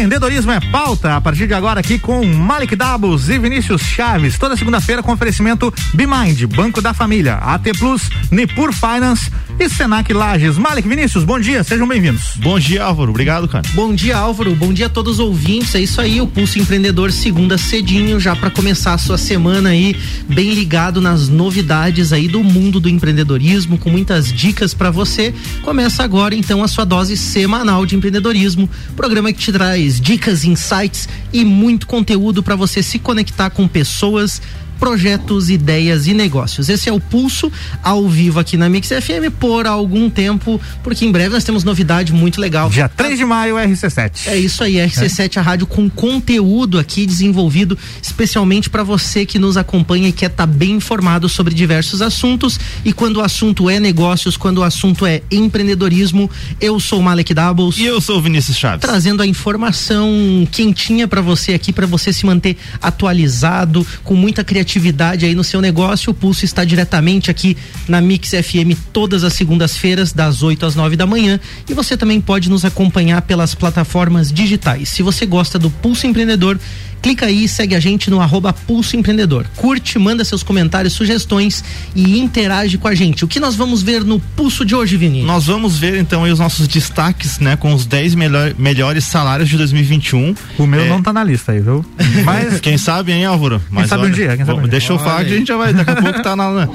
Empreendedorismo é pauta. A partir de agora aqui com Malik Dabos e Vinícius Chaves. Toda segunda-feira com oferecimento BeMind, Banco da Família, AT Plus, Nipur Finance e Senac Lages. Malik Vinícius, bom dia, sejam bem-vindos. Bom dia, Álvaro. Obrigado, cara. Bom dia, Álvaro. Bom dia a todos os ouvintes. É isso aí, o Pulso Empreendedor segunda cedinho já para começar a sua semana aí bem ligado nas novidades aí do mundo do empreendedorismo, com muitas dicas para você. Começa agora então a sua dose semanal de empreendedorismo, programa que te traz dicas, insights e muito conteúdo para você se conectar com pessoas projetos, ideias e negócios. Esse é o Pulso ao vivo aqui na Mix FM por algum tempo, porque em breve nós temos novidade muito legal. Dia 3 de maio, RC7. É isso aí, RC7, é. a rádio com conteúdo aqui desenvolvido especialmente para você que nos acompanha e quer estar tá bem informado sobre diversos assuntos. E quando o assunto é negócios, quando o assunto é empreendedorismo, eu sou o Malek Doubles. E eu sou o Vinícius Chaves. Trazendo a informação quentinha para você aqui, para você se manter atualizado, com muita criatividade atividade aí no seu negócio, o Pulso está diretamente aqui na Mix FM todas as segundas-feiras, das 8 às 9 da manhã. E você também pode nos acompanhar pelas plataformas digitais. Se você gosta do Pulso Empreendedor, clica aí e segue a gente no arroba Pulso Empreendedor. Curte, manda seus comentários, sugestões e interage com a gente. O que nós vamos ver no Pulso de hoje, Vini? Nós vamos ver então aí os nossos destaques, né, com os 10 melhor, melhores salários de 2021. O meu é... não tá na lista aí, viu? Mas quem sabe, hein, Álvaro? Mas quem sabe olha, um dia, quem sabe um dia. Deixa eu falar que a gente já vai, daqui a pouco tá na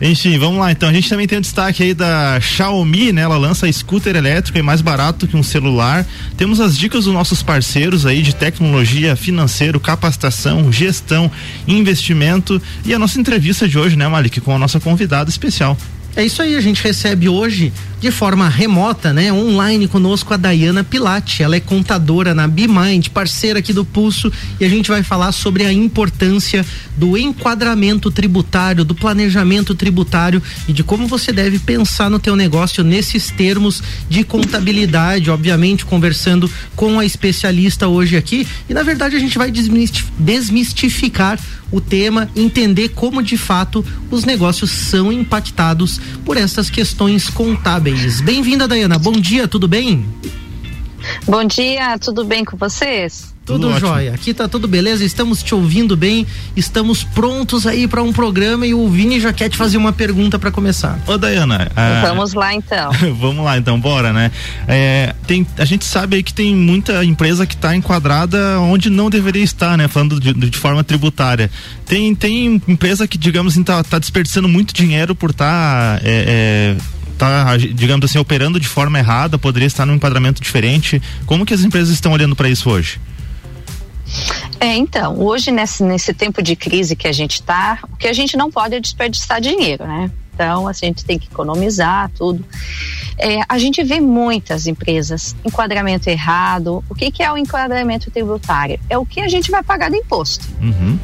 enfim, vamos lá então. A gente também tem o um destaque aí da Xiaomi, né? Ela lança scooter elétrico e mais barato que um celular. Temos as dicas dos nossos parceiros aí de tecnologia, financeiro, capacitação, gestão, investimento e a nossa entrevista de hoje, né, Malik, com a nossa convidada especial. É isso aí, a gente recebe hoje de forma remota, né, online conosco a Dayana Pilate. Ela é contadora na BeMind, parceira aqui do Pulso, e a gente vai falar sobre a importância do enquadramento tributário, do planejamento tributário e de como você deve pensar no teu negócio nesses termos de contabilidade, obviamente conversando com a especialista hoje aqui. E na verdade a gente vai desmistificar o tema, entender como de fato os negócios são impactados por essas questões contábeis Bem-vinda, Dayana. Bom dia, tudo bem? Bom dia, tudo bem com vocês? Tudo, tudo jóia. Aqui tá tudo beleza, estamos te ouvindo bem, estamos prontos aí para um programa e o Vini já quer te fazer uma pergunta para começar. Ô, Dayana. Ah, vamos lá então. vamos lá então, bora, né? É, tem, a gente sabe aí que tem muita empresa que está enquadrada onde não deveria estar, né? Falando de, de forma tributária. Tem, tem empresa que, digamos assim, tá, tá desperdiçando muito dinheiro por estar. Tá, é, é, está, digamos assim, operando de forma errada, poderia estar num enquadramento diferente. Como que as empresas estão olhando para isso hoje? É, então, hoje nesse, nesse tempo de crise que a gente está, o que a gente não pode é desperdiçar dinheiro, né? Então, a gente tem que economizar tudo. É, a gente vê muitas empresas, enquadramento errado. O que, que é o enquadramento tributário? É o que a gente vai pagar de imposto. Uhum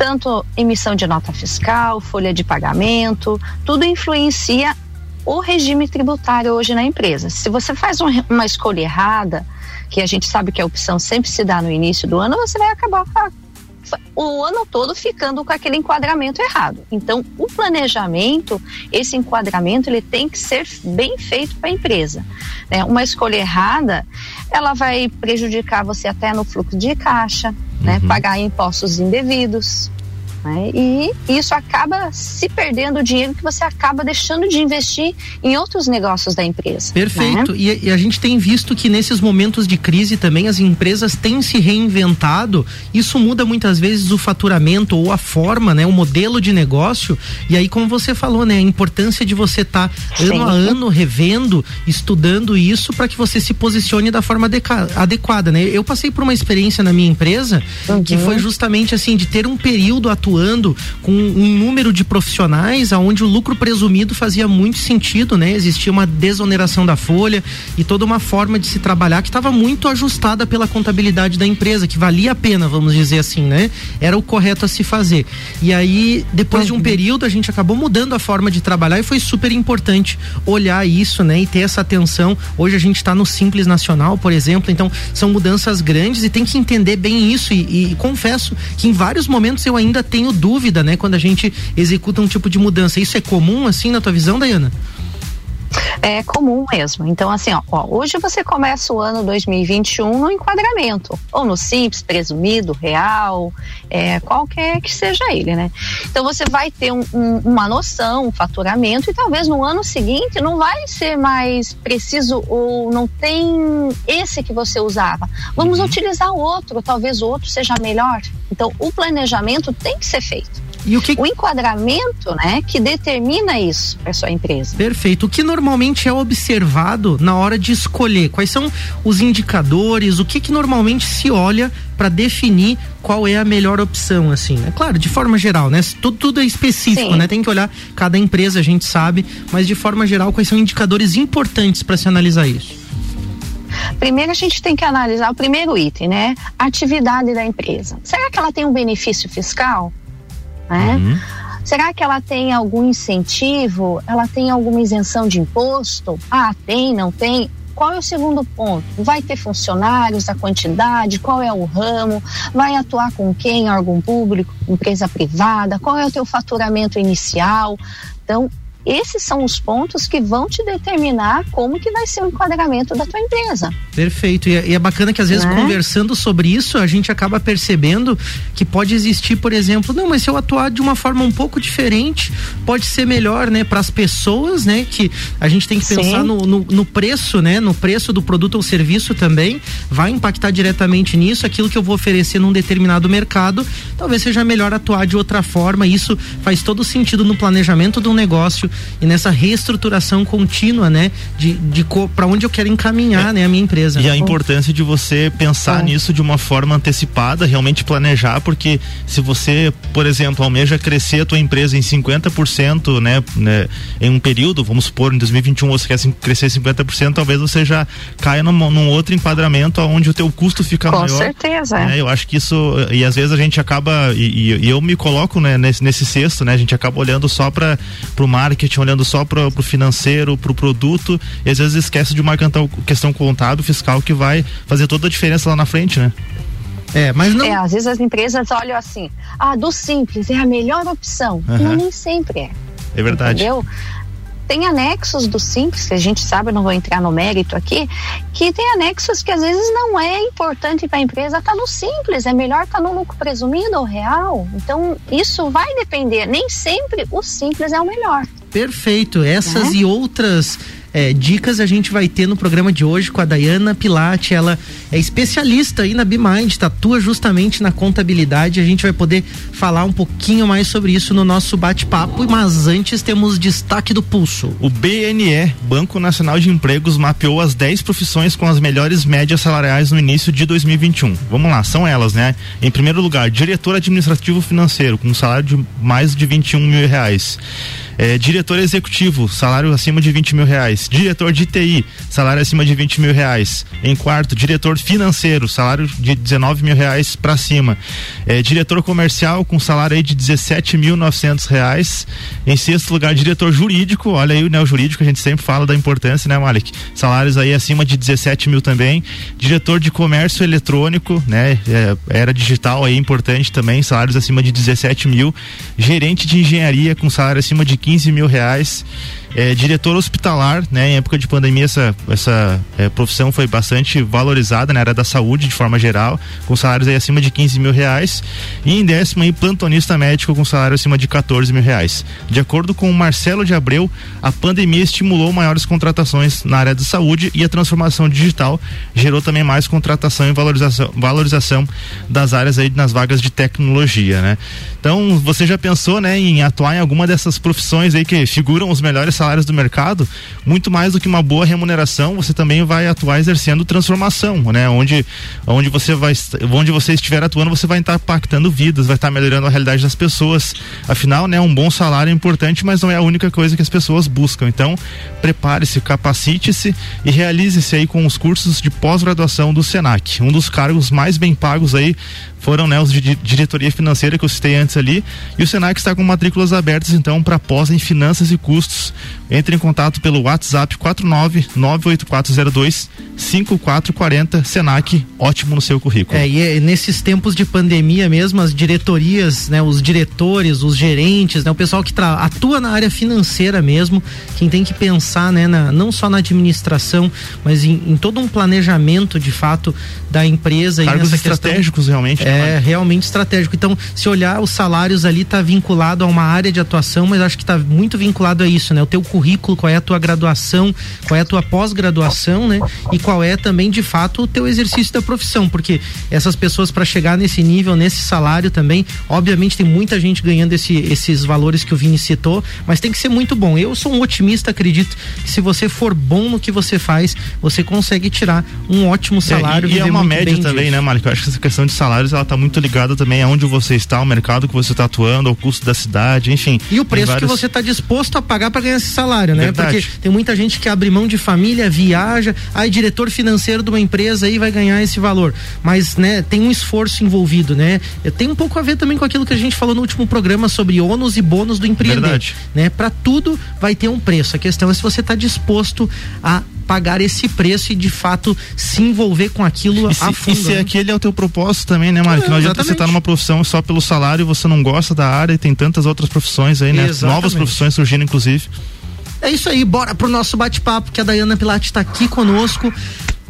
tanto emissão de nota fiscal, folha de pagamento, tudo influencia o regime tributário hoje na empresa. Se você faz um, uma escolha errada, que a gente sabe que a opção sempre se dá no início do ano, você vai acabar o ano todo ficando com aquele enquadramento errado. Então, o planejamento, esse enquadramento, ele tem que ser bem feito para a empresa. Né? Uma escolha errada, ela vai prejudicar você até no fluxo de caixa, né? uhum. né? pagar impostos indevidos. Né? E isso acaba se perdendo o dinheiro que você acaba deixando de investir em outros negócios da empresa. Perfeito. Né? E, e, a gente tem visto que nesses momentos de crise também as empresas têm se reinventado. Isso muda muitas vezes o faturamento ou a forma, né? O modelo de negócio. E aí, como você falou, né? A importância de você estar tá ano a ano revendo, estudando isso para que você se posicione da forma adequada, né? Eu passei por uma experiência na minha empresa uhum. que foi justamente assim de ter um período atual atuando com um número de profissionais aonde o lucro presumido fazia muito sentido, né? Existia uma desoneração da folha e toda uma forma de se trabalhar que estava muito ajustada pela contabilidade da empresa, que valia a pena, vamos dizer assim, né? Era o correto a se fazer. E aí, depois de um período, a gente acabou mudando a forma de trabalhar e foi super importante olhar isso, né? E ter essa atenção. Hoje a gente está no Simples Nacional, por exemplo, então são mudanças grandes e tem que entender bem isso. E, e confesso que em vários momentos eu ainda tenho tenho dúvida, né, quando a gente executa um tipo de mudança. Isso é comum, assim, na tua visão, Dayana? É comum mesmo. Então, assim, ó, ó, hoje você começa o ano 2021 no enquadramento, ou no simples, presumido, real, é, qualquer que seja ele, né? Então você vai ter um, um, uma noção, um faturamento, e talvez no ano seguinte não vai ser mais preciso ou não tem esse que você usava. Vamos uhum. utilizar o outro, talvez o outro seja melhor. Então, o planejamento tem que ser feito. E o, que... o enquadramento, né, que determina isso para sua empresa. Perfeito. O que normalmente é observado na hora de escolher? Quais são os indicadores? O que que normalmente se olha para definir qual é a melhor opção, assim, né? Claro, de forma geral, né? Tudo, tudo é específico, Sim. né? Tem que olhar cada empresa, a gente sabe, mas de forma geral, quais são indicadores importantes para se analisar isso? Primeiro a gente tem que analisar o primeiro item, né? A atividade da empresa. Será que ela tem um benefício fiscal? Né? Uhum. Será que ela tem algum incentivo? Ela tem alguma isenção de imposto? Ah, tem, não tem? Qual é o segundo ponto? Vai ter funcionários, a quantidade, qual é o ramo, vai atuar com quem, órgão público, empresa privada, qual é o teu faturamento inicial? Então, esses são os pontos que vão te determinar como que vai ser o enquadramento da tua empresa. Perfeito. E é, e é bacana que às vezes né? conversando sobre isso, a gente acaba percebendo que pode existir, por exemplo, não, mas se eu atuar de uma forma um pouco diferente, pode ser melhor, né, para as pessoas, né, que a gente tem que pensar no, no, no, preço, né, no preço do produto ou serviço também, vai impactar diretamente nisso, aquilo que eu vou oferecer num determinado mercado, talvez seja melhor atuar de outra forma. Isso faz todo sentido no planejamento um negócio e nessa reestruturação contínua, né, de, de para onde eu quero encaminhar, é. né, a minha empresa. E a importância de você pensar nisso de uma forma antecipada, realmente planejar, porque se você, por exemplo, almeja crescer a tua empresa em 50%, né, né em um período, vamos supor, em 2021 você quer crescer 50%, talvez você já caia num, num outro enquadramento onde o teu custo fica Com maior. Com certeza. Né? Eu acho que isso, e às vezes a gente acaba, e, e eu me coloco né, nesse, nesse cesto, né, a gente acaba olhando só para o marketing marketing, olhando só para o financeiro, para o produto, e às vezes esquece de uma questão contábil, fiscal, que vai fazer toda a diferença lá na frente, né? É, mas não. É, às vezes as empresas olham assim, ah, do simples é a melhor opção. Uhum. Não, nem sempre é. É verdade. Entendeu? Tem anexos do simples, que a gente sabe, não vou entrar no mérito aqui, que tem anexos que às vezes não é importante para a empresa estar tá no simples, é melhor estar tá no lucro presumido ou real. Então, isso vai depender, nem sempre o simples é o melhor. Perfeito. Essas é? e outras é, dicas a gente vai ter no programa de hoje com a Dayana Pilate. Ela é especialista aí na BeMind, atua justamente na contabilidade. A gente vai poder falar um pouquinho mais sobre isso no nosso bate-papo. Mas antes temos destaque do pulso. O BNE, Banco Nacional de Empregos, mapeou as 10 profissões com as melhores médias salariais no início de 2021. Vamos lá, são elas, né? Em primeiro lugar, diretor administrativo financeiro, com um salário de mais de 21 mil reais. É, diretor executivo, salário acima de 20 mil reais. Diretor de TI, salário acima de 20 mil reais. Em quarto, diretor financeiro, salário de 19 mil reais para cima. É, diretor comercial com salário aí de 17.900 reais. Em sexto lugar, diretor jurídico, olha aí né, o jurídico, a gente sempre fala da importância, né, Malik? Salários aí acima de 17 mil também. Diretor de comércio eletrônico, né? É, era digital aí importante também, salários acima de 17 mil. Gerente de engenharia com salário acima de 15 15 mil reais é, diretor hospitalar, né? Em época de pandemia essa, essa é, profissão foi bastante valorizada na área da saúde de forma geral, com salários aí acima de 15 mil reais e em décimo aí plantonista médico com salário acima de 14 mil reais. De acordo com o Marcelo de Abreu, a pandemia estimulou maiores contratações na área da saúde e a transformação digital gerou também mais contratação e valorização, valorização das áreas aí nas vagas de tecnologia, né? Então, você já pensou, né, em atuar em alguma dessas profissões aí que figuram os melhores salários do mercado, muito mais do que uma boa remuneração, você também vai atuar exercendo transformação, né? Onde, onde você vai, onde você estiver atuando, você vai estar impactando vidas, vai estar melhorando a realidade das pessoas. Afinal, né, um bom salário é importante, mas não é a única coisa que as pessoas buscam. Então, prepare-se, capacite-se e realize-se aí com os cursos de pós-graduação do Senac. Um dos cargos mais bem pagos aí foram né, os de diretoria financeira que eu citei antes ali. E o Senac está com matrículas abertas então para pós em finanças e custos. Entre em contato pelo WhatsApp 49 98402 5440 Senac, ótimo no seu currículo. É, e é, nesses tempos de pandemia mesmo, as diretorias, né, os diretores, os gerentes, né, o pessoal que atua na área financeira mesmo, quem tem que pensar, né, na, não só na administração, mas em, em, todo um planejamento de fato da empresa Cargos estratégicos questão, realmente. Né, é, realmente estratégico. Então, se olhar os salários ali tá vinculado a uma área de atuação, mas acho que está muito vinculado a isso, né? O teu currículo, qual é a tua graduação, qual é a tua pós-graduação, né? E qual é também de fato o teu exercício da profissão, porque essas pessoas para chegar nesse nível, nesse salário também, obviamente tem muita gente ganhando esse, esses valores que o Vini citou, mas tem que ser muito bom. Eu sou um otimista, acredito que se você for bom no que você faz, você consegue tirar um ótimo salário. É, e, e é uma média também, disso. né, Mário? Eu acho que essa questão de salários ela tá muito ligada também aonde você está, ao mercado que você está atuando, ao custo da cidade, enfim. E o preço vários... que você está disposto a pagar para ganhar esse salário, né? Verdade. Porque tem muita gente que abre mão de família, viaja, aí diretor financeiro de uma empresa aí vai ganhar esse valor. Mas, né, tem um esforço envolvido, né? Tem um pouco a ver também com aquilo que a gente falou no último programa sobre ônus e bônus do empreender, Verdade. né? Para tudo vai ter um preço. A questão é se você está disposto a pagar esse preço e de fato se envolver com aquilo e se, a fundo. E se né? aquele é o teu propósito também, né, Mário? É, que não adianta você estar numa profissão só pelo salário, você não gosta da área e tem tantas outras profissões aí, né? Exatamente. Novas profissões surgindo, inclusive. É isso aí, bora pro nosso bate-papo, que a Dayana Pilate está aqui conosco.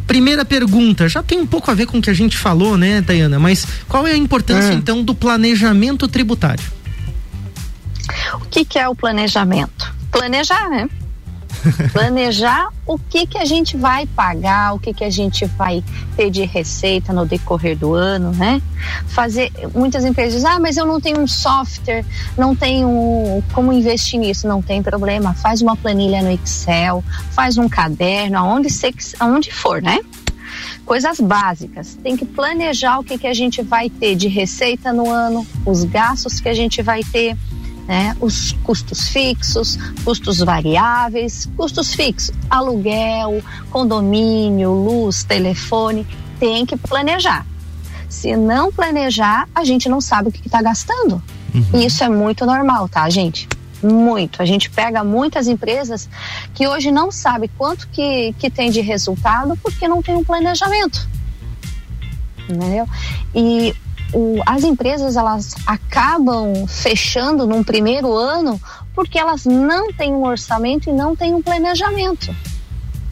Primeira pergunta, já tem um pouco a ver com o que a gente falou, né, Dayana? Mas qual é a importância, é. então, do planejamento tributário? O que, que é o planejamento? Planejar, né? Planejar o que que a gente vai pagar, o que que a gente vai ter de receita no decorrer do ano, né? Fazer muitas empresas dizem, ah, mas eu não tenho um software, não tenho como investir nisso, não tem problema. Faz uma planilha no Excel, faz um caderno, aonde, aonde for, né? coisas básicas. Tem que planejar o que, que a gente vai ter de receita no ano, os gastos que a gente vai ter, né? Os custos fixos, custos variáveis, custos fixos, aluguel, condomínio, luz, telefone, tem que planejar. Se não planejar, a gente não sabe o que está gastando. Uhum. E isso é muito normal, tá, gente? Muito. A gente pega muitas empresas que hoje não sabe quanto que, que tem de resultado porque não tem um planejamento. Entendeu? E o, as empresas elas acabam fechando num primeiro ano porque elas não têm um orçamento e não têm um planejamento.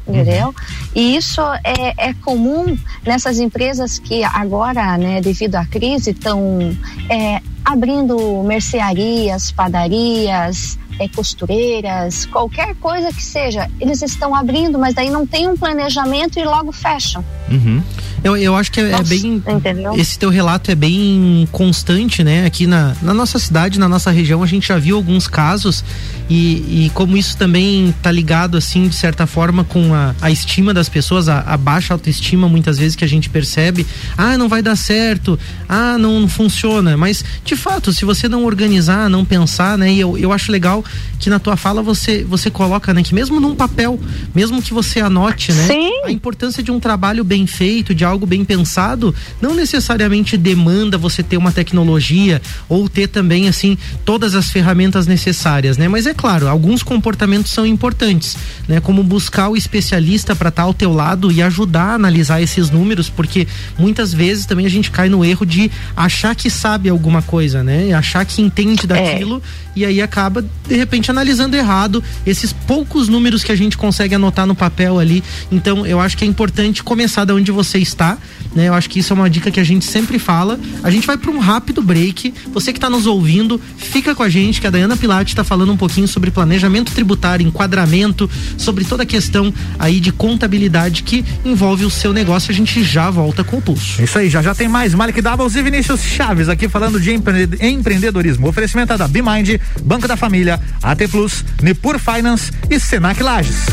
Entendeu? E isso é, é comum nessas empresas que agora, né, devido à crise, estão é, abrindo mercearias, padarias, é, costureiras, qualquer coisa que seja, eles estão abrindo, mas daí não tem um planejamento e logo fecham. Uhum. Eu, eu acho que é, é nossa, é bem. Entendeu? Esse teu relato é bem constante, né? Aqui na, na nossa cidade, na nossa região, a gente já viu alguns casos e, e como isso também tá ligado, assim, de certa forma, com a, a estima das pessoas, a, a, baixa autoestima, muitas vezes, que a gente percebe. Ah, não vai dar certo. Ah, não, não funciona. Mas, de fato, se você não organizar, não pensar, né? E eu, eu acho legal que na tua fala você, você coloca, né? Que mesmo num papel, mesmo que você anote, né? Sim. A importância de um trabalho bem feito, de algo bem pensado, não necessariamente demanda você ter uma tecnologia ou ter também assim todas as ferramentas necessárias, né? Mas é claro, alguns comportamentos são importantes, né? Como buscar o especialista para estar tá ao teu lado e ajudar a analisar esses números, porque muitas vezes também a gente cai no erro de achar que sabe alguma coisa, né? Achar que entende é. daquilo é. e aí acaba de repente analisando errado esses poucos números que a gente consegue anotar no papel ali. Então, eu acho que é importante começar da onde você está né? Eu acho que isso é uma dica que a gente sempre fala. A gente vai para um rápido break. Você que está nos ouvindo, fica com a gente que a Dayana Pilate está falando um pouquinho sobre planejamento tributário, enquadramento, sobre toda a questão aí de contabilidade que envolve o seu negócio. A gente já volta com o pulso. Isso aí, já já tem mais Malik Doubles e Vinícius Chaves aqui falando de empreendedorismo. Oferecimento da BeMind, Banco da Família, AT Plus, Nipur Finance e Senac Lages.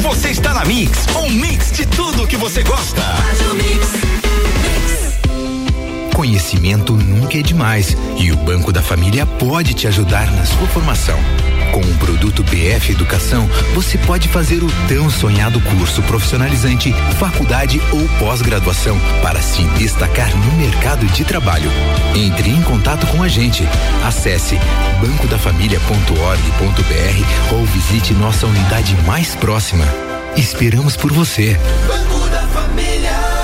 Você está na Mix, um mix de tudo que você gosta. Conheci Conhecimento nunca é demais e o Banco da Família pode te ajudar na sua formação. Com o produto BF Educação, você pode fazer o tão sonhado curso profissionalizante, faculdade ou pós-graduação para se destacar no mercado de trabalho. Entre em contato com a gente. Acesse bancodafamilia.org.br ou visite nossa unidade mais próxima. Esperamos por você. Banco da Família.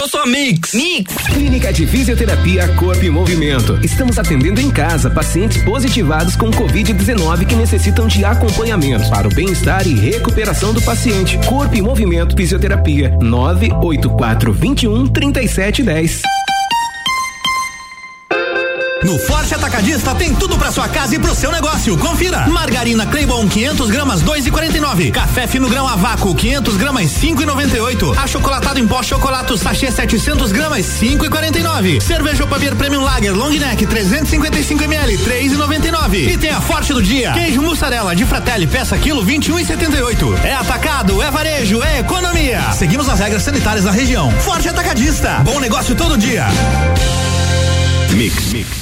Eu sou a Mix. Mix. Clínica de Fisioterapia Corpo e Movimento. Estamos atendendo em casa pacientes positivados com Covid-19 que necessitam de acompanhamento para o bem-estar e recuperação do paciente. Corpo e Movimento Fisioterapia. 984 21 3710. No Forte Atacadista tem tudo para sua casa e pro seu negócio. Confira. Margarina Claybon 500 gramas 2,49. Café fino grão a vácuo 500 gramas 5,98. Achocolatado em pó chocolate sachê 700 gramas 5,49. Cerveja Opabier Premium Lager Long Neck 355 ml 3,99. E tem a Forte do dia. Queijo mussarela de Fratelli peça quilo 21,78. É atacado, é varejo, é economia. Seguimos as regras sanitárias da região. Forte Atacadista. Bom negócio todo dia. Mix. Mix.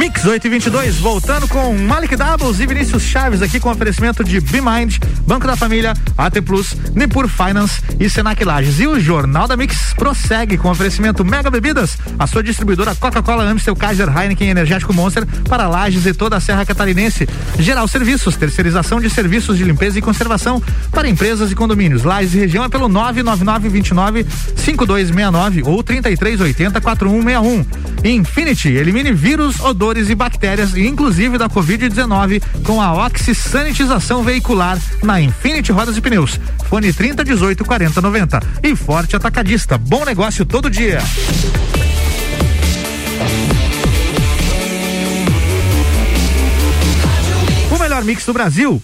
Mix 8 e 22, voltando com Malik Doubles e Vinícius Chaves aqui com oferecimento de BeMind, Banco da Família, AT Plus, Nipur Finance e Senac Lages. E o Jornal da Mix prossegue com oferecimento Mega Bebidas, a sua distribuidora Coca-Cola, Amstel, Kaiser, Heineken Energético Monster para Lages e toda a Serra Catarinense. Geral Serviços, terceirização de serviços de limpeza e conservação para empresas e condomínios. Lages e região é pelo 99929 5269 ou 3380 4161. Infinity, elimine vírus, odores e bactérias, inclusive da Covid-19, com a Oxi Sanitização Veicular na Infinity Rodas e Pneus. Fone 30 18 40 90. E Forte Atacadista. Bom negócio todo dia. O melhor mix do Brasil.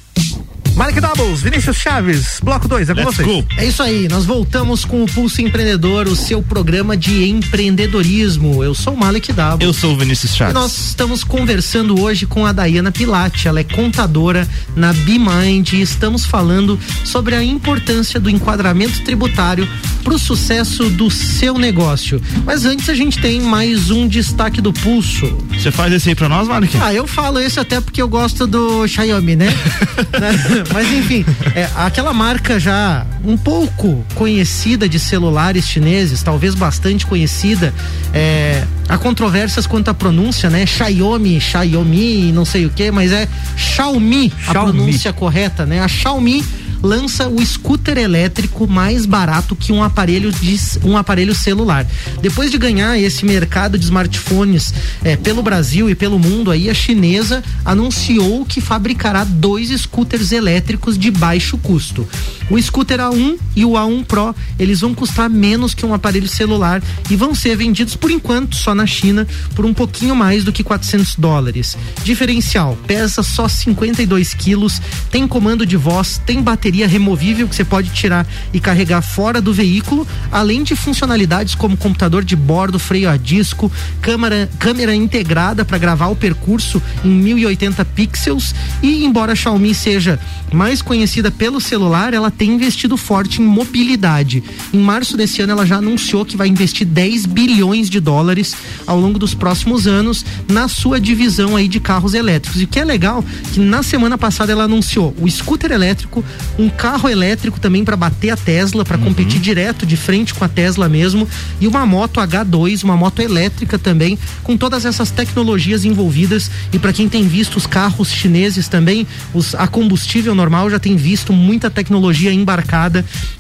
Malik Doubles, Vinícius Chaves, bloco 2, é com Let's vocês. Go. É isso aí, nós voltamos com o Pulso Empreendedor, o seu programa de empreendedorismo. Eu sou o Malik Doubles. Eu sou o Vinícius E Chaves. nós estamos conversando hoje com a Dayana Pilate, ela é contadora na BeMind e estamos falando sobre a importância do enquadramento tributário para o sucesso do seu negócio. Mas antes a gente tem mais um destaque do Pulso. Você faz esse aí pra nós, Malik? Ah, eu falo esse até porque eu gosto do Xiaomi, né? Mas enfim, é, aquela marca já um pouco conhecida de celulares chineses, talvez bastante conhecida, é, há controvérsias quanto à pronúncia, né? Xiaomi, Xiaomi, não sei o que, mas é Xiaomi, a Xiaomi. pronúncia correta, né? A Xiaomi lança o scooter elétrico mais barato que um aparelho de um aparelho celular. Depois de ganhar esse mercado de smartphones eh, pelo Brasil e pelo mundo, aí a chinesa anunciou que fabricará dois scooters elétricos de baixo custo. O scooter A1 e o A1 Pro, eles vão custar menos que um aparelho celular e vão ser vendidos por enquanto só na China por um pouquinho mais do que 400 dólares. Diferencial, pesa só 52 quilos, tem comando de voz, tem bateria removível que você pode tirar e carregar fora do veículo, além de funcionalidades como computador de bordo, freio a disco, câmera, câmera integrada para gravar o percurso em 1080 pixels e embora a Xiaomi seja mais conhecida pelo celular, ela tem investido forte em mobilidade. Em março desse ano ela já anunciou que vai investir 10 bilhões de dólares ao longo dos próximos anos na sua divisão aí de carros elétricos. E o que é legal que na semana passada ela anunciou o scooter elétrico, um carro elétrico também para bater a Tesla, para uhum. competir direto de frente com a Tesla mesmo, e uma moto H2, uma moto elétrica também, com todas essas tecnologias envolvidas. E para quem tem visto os carros chineses também, os a combustível normal já tem visto muita tecnologia embarcada,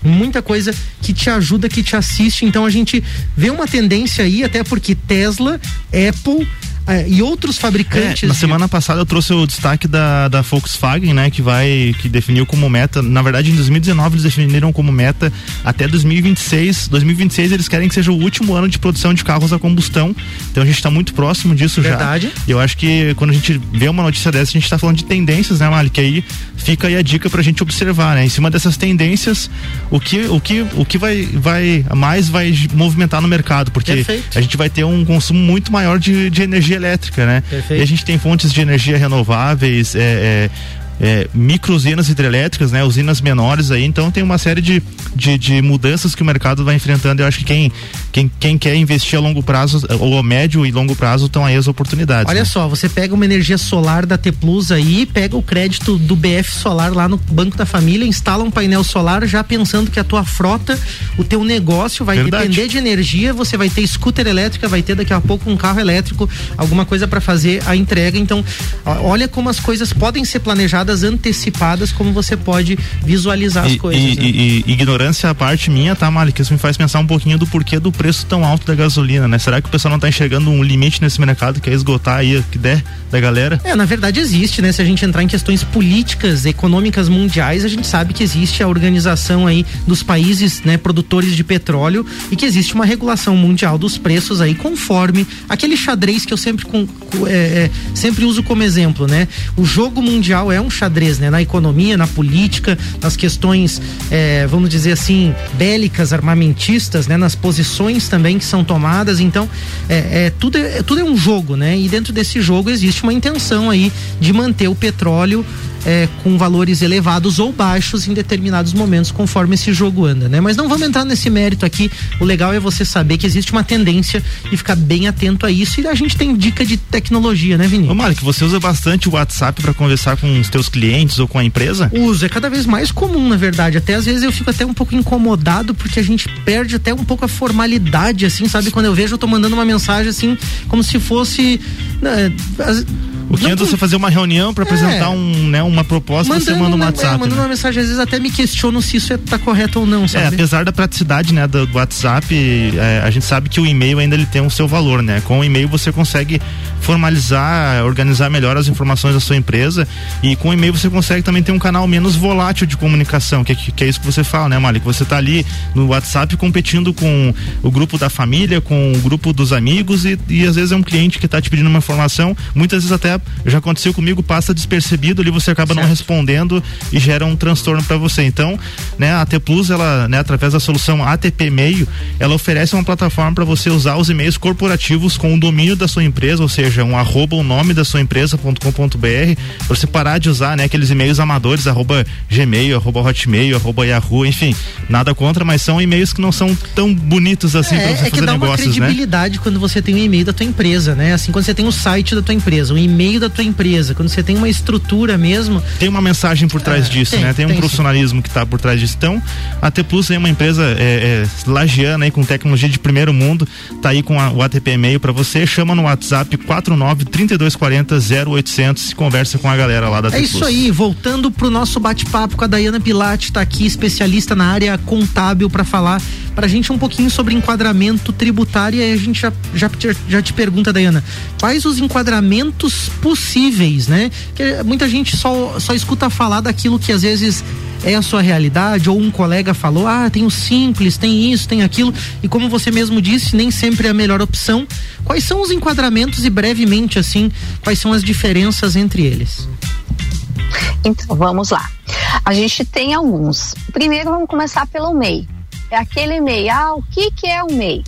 muita coisa que te ajuda, que te assiste. Então a gente vê uma tendência aí, até porque Tesla, Apple é, e outros fabricantes. É, na de... semana passada eu trouxe o destaque da, da Volkswagen, né? Que vai, que definiu como meta, na verdade em 2019 eles definiram como meta até 2026. 2026 eles querem que seja o último ano de produção de carros a combustão. Então a gente está muito próximo disso verdade. já. Eu acho que quando a gente vê uma notícia dessa, a gente está falando de tendências, né, Malik? Aí fica aí a dica pra gente observar, né? Em cima dessas tendências, o que, o que, o que vai, vai mais vai movimentar no mercado, porque Perfeito. a gente vai ter um consumo muito maior de, de energia elétrica, né? Perfeito. E a gente tem fontes de energia renováveis, é, é, micro usinas hidrelétricas, né? Usinas menores aí, então tem uma série de, de, de, mudanças que o mercado vai enfrentando. Eu acho que quem, quem, quem quer investir a longo prazo, ou a médio e longo prazo, estão aí as oportunidades. Olha né? só, você pega uma energia solar da T Plus aí, pega o crédito do BF Solar lá no Banco da Família, instala um painel solar já pensando que a tua frota, o teu negócio vai Verdade. depender de energia, você vai ter scooter elétrica, vai ter daqui a pouco um carro elétrico, alguma coisa para fazer a entrega. Então, olha como as coisas podem ser planejadas antecipadas, como você pode visualizar e, as coisas. E, né? e, e, ignorância à parte minha, tá, Malik? Isso me faz pensar um pouquinho do porquê do preço tão alto da gasolina, né? Será que o pessoal não tá enxergando um limite nesse mercado que é esgotar aí o que der da galera? É, na verdade existe, né? Se a gente entrar em questões políticas, econômicas mundiais, a gente sabe que existe a organização aí dos países, né, produtores de petróleo e que existe uma regulação mundial dos preços aí conforme aquele xadrez que eu sempre, com, é, é, sempre uso como exemplo, né? O jogo mundial é um xadrez, né? Na economia, na política, nas questões, é, vamos dizer assim, bélicas, armamentistas, né? Nas posições também que são tomadas. Então, é, é tudo, é, tudo é um jogo, né? E dentro desse jogo existe uma intenção aí de manter o petróleo é, com valores elevados ou baixos em determinados momentos, conforme esse jogo anda, né? Mas não vamos entrar nesse mérito aqui. O legal é você saber que existe uma tendência e ficar bem atento a isso. E a gente tem dica de tecnologia, né, Vinícius? Ô, Mário, que você usa bastante o WhatsApp para conversar com os teus clientes ou com a empresa? Uso, é cada vez mais comum, na verdade. Até às vezes eu fico até um pouco incomodado porque a gente perde até um pouco a formalidade, assim, sabe? Quando eu vejo, eu tô mandando uma mensagem assim, como se fosse. Né, o que é você fazer uma reunião para apresentar é. um, né, uma proposta, mandando, você manda um WhatsApp. É, mandando né? uma mensagem, às vezes até me questiono se isso está é, correto ou não, é, sabe? É, apesar da praticidade, né, do, do WhatsApp, é, a gente sabe que o e-mail ainda ele tem o seu valor, né? Com o e-mail você consegue formalizar, organizar melhor as informações da sua empresa e com o e-mail você consegue também ter um canal menos volátil de comunicação, que, que, que é isso que você fala, né, Malik? Você está ali no WhatsApp competindo com o grupo da família, com o grupo dos amigos e, e às vezes é um cliente que está te pedindo uma informação, muitas vezes até já aconteceu comigo, passa despercebido ali, você acaba certo. não respondendo e gera um transtorno para você. Então, né, a T Plus, ela, né, através da solução ATP Meio, ela oferece uma plataforma para você usar os e-mails corporativos com o domínio da sua empresa, ou seja, um arroba o nome da sua empresa.com.br, para você parar de usar, né, aqueles e-mails amadores, arroba Gmail, arroba Hotmail, arroba Yahoo, enfim, nada contra, mas são e-mails que não são tão bonitos assim é, para você é fazer que dá negócios, uma né? credibilidade né? quando você tem um e-mail da tua empresa, né? Assim, quando você tem o site da tua empresa, o e-mail da tua empresa, quando você tem uma estrutura mesmo. Tem uma mensagem por trás é, disso, tem, né? Tem, tem um profissionalismo sim. que está por trás disso. Então, a T Plus é uma empresa é, é, lagiana aí, com tecnologia de primeiro mundo, tá aí com a, o ATP e-mail para você, chama no WhatsApp 49 3240 0800 e conversa com a galera lá da T É isso aí, voltando pro nosso bate-papo com a Dayana Pilate, tá aqui especialista na área contábil para falar pra gente um pouquinho sobre enquadramento tributário e a gente já, já, já te pergunta, Dayana, quais os enquadramentos possíveis, né? Que muita gente só, só escuta falar daquilo que às vezes é a sua realidade, ou um colega falou, ah, tem o simples, tem isso, tem aquilo, e como você mesmo disse, nem sempre é a melhor opção. Quais são os enquadramentos e brevemente assim, quais são as diferenças entre eles? Então, vamos lá. A gente tem alguns. Primeiro vamos começar pelo MEI. É aquele MEI. Ah, o que, que é o MEI?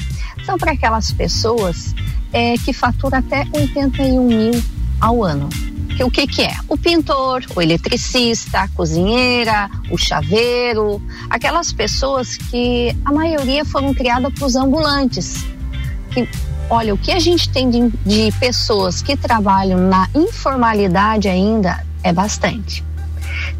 São para aquelas pessoas é, que faturam até 81 mil ao ano. O que, que é? O pintor, o eletricista, a cozinheira, o chaveiro, aquelas pessoas que a maioria foram criadas para os ambulantes. Que, olha, o que a gente tem de, de pessoas que trabalham na informalidade ainda é bastante.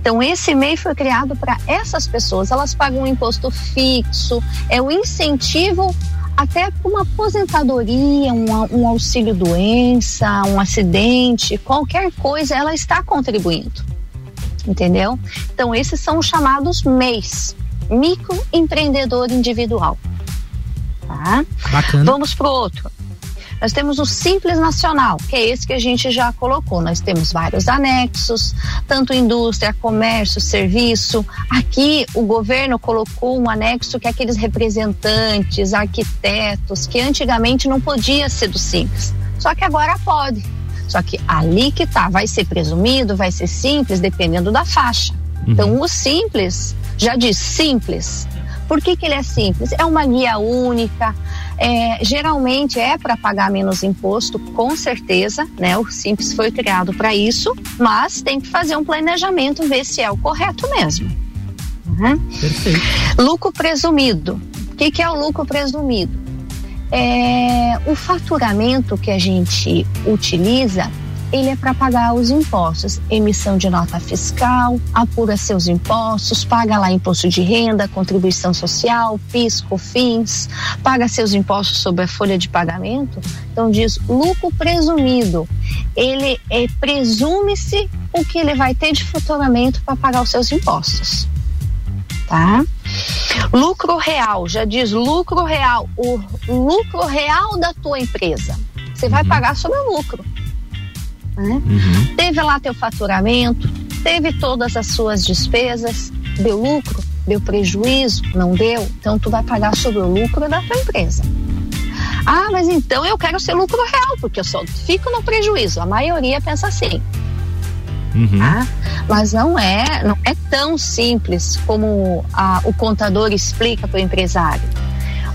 Então, esse MEI foi criado para essas pessoas. Elas pagam um imposto fixo, é o incentivo até uma aposentadoria, um, um auxílio doença, um acidente, qualquer coisa, ela está contribuindo. Entendeu? Então, esses são os chamados MEIs, microempreendedor individual. Tá? Bacana. Vamos para o outro. Nós temos o Simples Nacional, que é esse que a gente já colocou. Nós temos vários anexos, tanto indústria, comércio, serviço. Aqui o governo colocou um anexo que é aqueles representantes, arquitetos, que antigamente não podia ser do Simples. Só que agora pode. Só que ali que tá, vai ser presumido, vai ser simples, dependendo da faixa. Uhum. Então, o simples já diz simples. Por que, que ele é simples? É uma guia única, é, geralmente é para pagar menos imposto, com certeza, né? O Simples foi criado para isso, mas tem que fazer um planejamento, ver se é o correto mesmo. Uhum. Perfeito. Lucro presumido. O que, que é o lucro presumido? É, o faturamento que a gente utiliza ele é para pagar os impostos, emissão de nota fiscal, apura seus impostos, paga lá imposto de renda, contribuição social, PIS, COFINS, paga seus impostos sobre a folha de pagamento. Então diz lucro presumido. Ele é, presume-se o que ele vai ter de faturamento para pagar os seus impostos. Tá? Lucro real, já diz lucro real, o lucro real da tua empresa. Você vai uhum. pagar sobre o lucro. Né? Uhum. Teve lá teu faturamento, teve todas as suas despesas, deu lucro, deu prejuízo, não deu, então tu vai pagar sobre o lucro da tua empresa. Ah, mas então eu quero ser lucro real, porque eu só fico no prejuízo. A maioria pensa assim. Uhum. Tá? Mas não é, não é tão simples como a, o contador explica para o empresário.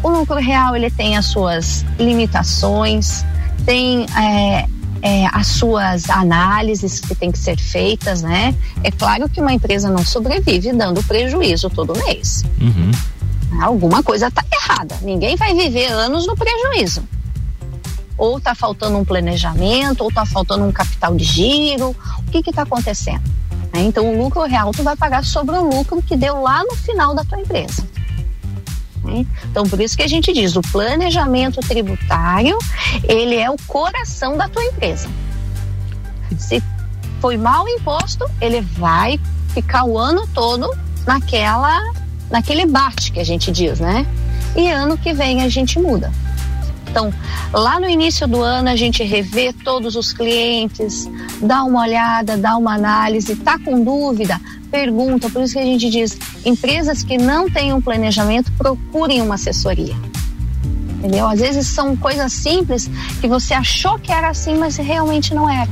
O lucro real ele tem as suas limitações, tem é, é, as suas análises que têm que ser feitas, né? É claro que uma empresa não sobrevive dando prejuízo todo mês. Uhum. Alguma coisa está errada. Ninguém vai viver anos no prejuízo. Ou está faltando um planejamento, ou está faltando um capital de giro. O que está acontecendo? Né? Então, o lucro real tu vai pagar sobre o lucro que deu lá no final da tua empresa. Né? Então, por isso que a gente diz, o planejamento tributário, ele é o coração da tua empresa. Se foi mal imposto, ele vai ficar o ano todo naquela, naquele bate que a gente diz, né? E ano que vem a gente muda. Então, lá no início do ano a gente revê todos os clientes, dá uma olhada, dá uma análise, tá com dúvida, pergunta. Por isso que a gente diz, empresas que não têm um planejamento, procurem uma assessoria. Entendeu? Às vezes são coisas simples que você achou que era assim, mas realmente não era.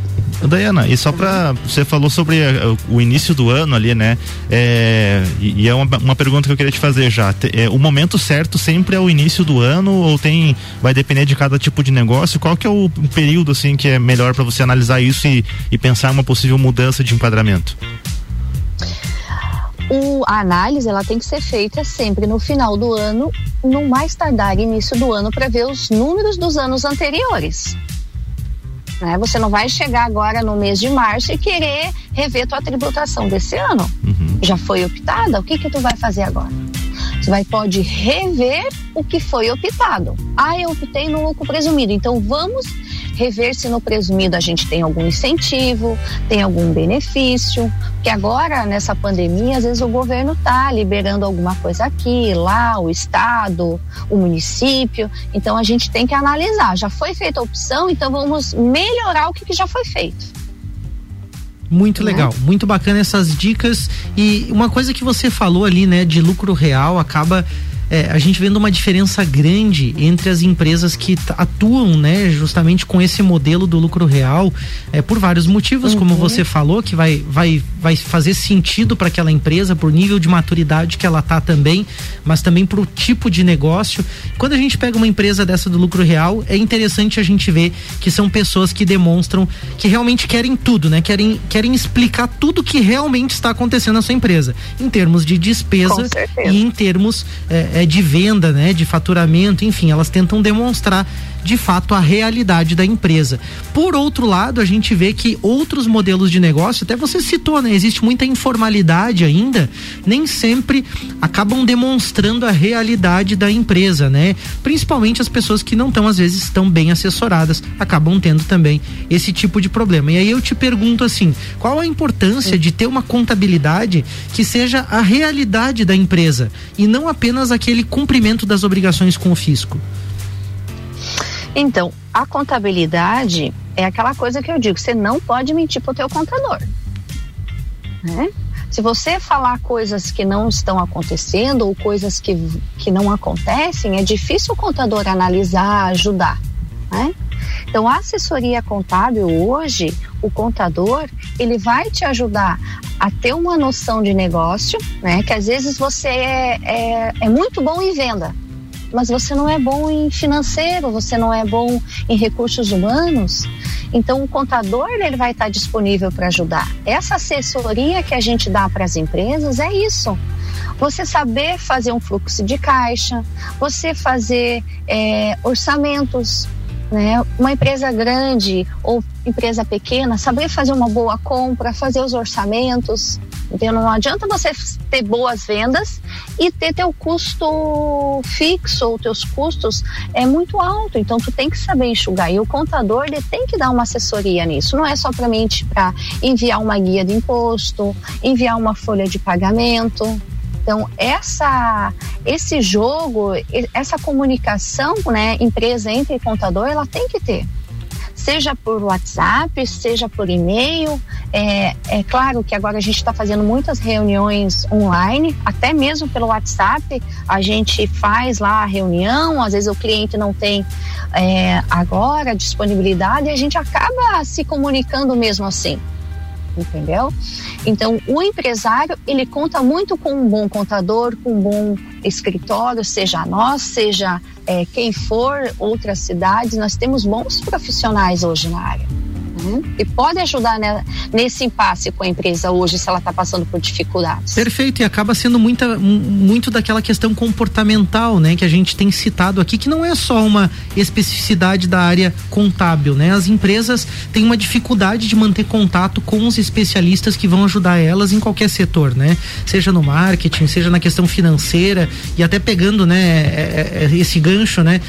Dayana, e só para você falou sobre uh, o início do ano ali, né? É, e, é uma, uma, pergunta que eu queria te fazer já. É, o momento certo sempre é o início do ano ou tem vai depender de cada tipo de negócio? Qual que é o, o período assim que é melhor para você analisar isso e, e pensar uma possível mudança de enquadramento? O, a análise ela tem que ser feita sempre no final do ano, no mais tardar início do ano, para ver os números dos anos anteriores. Né? Você não vai chegar agora no mês de março e querer rever tua tributação desse ano. Uhum. Já foi optada? O que que tu vai fazer agora? Você vai pode rever o que foi optado. Ah, eu optei no lucro presumido. Então vamos rever se no presumido a gente tem algum incentivo, tem algum benefício, porque agora nessa pandemia às vezes o governo está liberando alguma coisa aqui, lá, o estado, o município, então a gente tem que analisar. Já foi feita a opção, então vamos melhorar o que, que já foi feito. Muito né? legal, muito bacana essas dicas e uma coisa que você falou ali, né, de lucro real acaba é, a gente vendo uma diferença grande entre as empresas que atuam, né, justamente com esse modelo do lucro real, é, por vários motivos, uhum. como você falou, que vai, vai, vai fazer sentido para aquela empresa, por nível de maturidade que ela tá também, mas também para o tipo de negócio. Quando a gente pega uma empresa dessa do lucro real, é interessante a gente ver que são pessoas que demonstram que realmente querem tudo, né? Querem, querem explicar tudo que realmente está acontecendo na sua empresa, em termos de despesa e em termos é, é, de venda, né? De faturamento, enfim, elas tentam demonstrar de fato a realidade da empresa. Por outro lado, a gente vê que outros modelos de negócio, até você citou, né? Existe muita informalidade ainda, nem sempre acabam demonstrando a realidade da empresa, né? Principalmente as pessoas que não estão, às vezes, estão bem assessoradas, acabam tendo também esse tipo de problema. E aí eu te pergunto assim: qual a importância de ter uma contabilidade que seja a realidade da empresa e não apenas aquele cumprimento das obrigações com o fisco? Então, a contabilidade é aquela coisa que eu digo, você não pode mentir para o teu contador. Né? Se você falar coisas que não estão acontecendo ou coisas que, que não acontecem, é difícil o contador analisar, ajudar. Né? Então, a assessoria contábil hoje, o contador, ele vai te ajudar a ter uma noção de negócio, né? Que às vezes você é, é, é muito bom em venda, mas você não é bom em financeiro, você não é bom em recursos humanos. Então o contador ele vai estar disponível para ajudar. Essa assessoria que a gente dá para as empresas é isso. Você saber fazer um fluxo de caixa, você fazer é, orçamentos, né? Uma empresa grande ou empresa pequena, saber fazer uma boa compra, fazer os orçamentos, então não adianta você ter boas vendas e ter teu custo fixo ou teus custos é muito alto. Então tu tem que saber enxugar. E o contador ele tem que dar uma assessoria nisso. Não é só para enviar uma guia de imposto, enviar uma folha de pagamento. Então, essa, esse jogo, essa comunicação, né, empresa entre contador, ela tem que ter seja por WhatsApp, seja por e-mail. É, é claro que agora a gente está fazendo muitas reuniões online, até mesmo pelo WhatsApp, a gente faz lá a reunião, às vezes o cliente não tem é, agora disponibilidade e a gente acaba se comunicando mesmo assim entendeu? Então, o empresário, ele conta muito com um bom contador, com um bom escritório, seja nós, seja é, quem for, outras cidades, nós temos bons profissionais hoje na área. Uhum. E pode ajudar né, nesse impasse com a empresa hoje, se ela está passando por dificuldades. Perfeito, e acaba sendo muita, muito daquela questão comportamental, né, que a gente tem citado aqui, que não é só uma especificidade da área contábil, né? As empresas têm uma dificuldade de manter contato com os especialistas que vão ajudar elas em qualquer setor, né? Seja no marketing, seja na questão financeira e até pegando, né, é, é, esse gancho, né,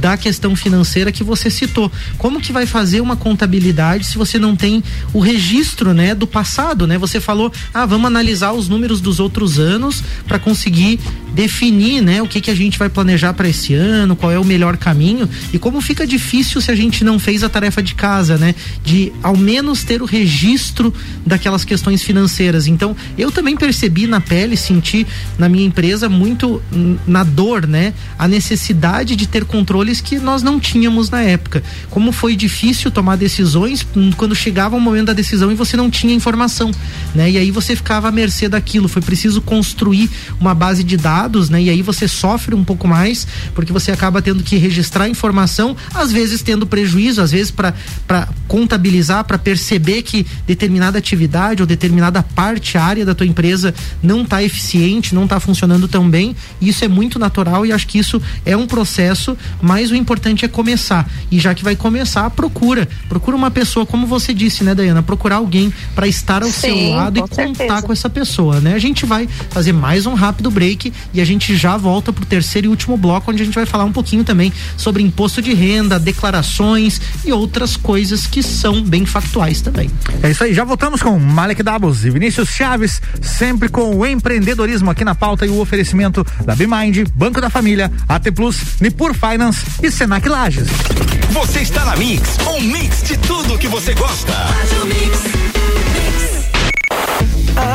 da questão financeira que você citou. Como que vai fazer uma contabilidade se você não tem o registro, né, do passado, né? Você falou, ah, vamos analisar os números dos outros anos para conseguir definir, né, o que que a gente vai planejar para esse ano, qual é o melhor caminho e como fica difícil se a gente não fez a tarefa de casa, né, de ao menos ter o registro daquelas questões financeiras. Então, eu também percebi na pele, senti na minha empresa muito na dor, né, a necessidade de ter controles que nós não tínhamos na época. Como foi difícil tomar decisões quando chegava o momento da decisão e você não tinha informação, né? E aí você ficava à mercê daquilo. Foi preciso construir uma base de dados, né? E aí você sofre um pouco mais porque você acaba tendo que registrar informação, às vezes tendo prejuízo, às vezes para contabilizar, para perceber que determinada atividade ou determinada parte área da tua empresa não está eficiente, não está funcionando tão bem. Isso é muito natural e acho que isso é um processo, mas o importante é começar. E já que vai começar, procura, procura uma pessoa pessoa, como você disse, né, Dayana, procurar alguém para estar ao Sim, seu lado e contar certeza. com essa pessoa, né? A gente vai fazer mais um rápido break e a gente já volta pro terceiro e último bloco, onde a gente vai falar um pouquinho também sobre imposto de renda, declarações e outras coisas que são bem factuais também. É isso aí, já voltamos com Malek Dabos e Vinícius Chaves, sempre com o empreendedorismo aqui na pauta e o oferecimento da Bmind, Banco da Família, AT Plus, Nipur Finance e Senac Lages. Você está na Mix, um mix de tudo que você gosta.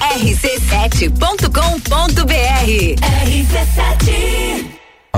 rc7.com.br RC7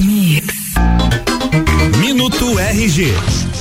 Mix. Minuto RG.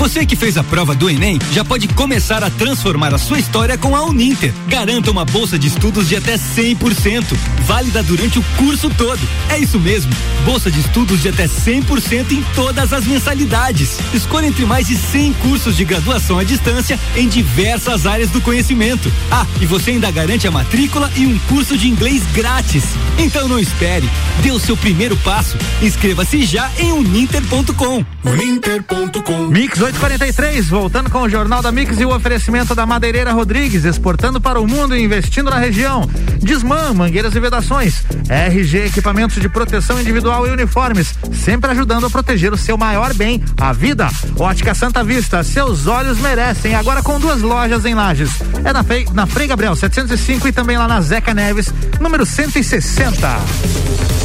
Você que fez a prova do Enem já pode começar a transformar a sua história com a Uninter. Garanta uma bolsa de estudos de até 100%, válida durante o curso todo. É isso mesmo, bolsa de estudos de até 100% em todas as mensalidades. Escolha entre mais de 100 cursos de graduação à distância em diversas áreas do conhecimento. Ah, e você ainda garante a matrícula e um curso de inglês grátis. Então não espere, dê o seu primeiro passo. Inscreva-se já em uninter.com. Uninter.com Mix 843, voltando com o Jornal da Mix e o oferecimento da Madeireira Rodrigues, exportando para o mundo e investindo na região. Desmã, mangueiras e vedações. RG, equipamentos de proteção individual e uniformes, sempre ajudando a proteger o seu maior bem, a vida. Ótica Santa Vista, seus olhos merecem. Agora com duas lojas em Lages. É na Frei, na Frei Gabriel 705 e também lá na Zeca Neves, número 160.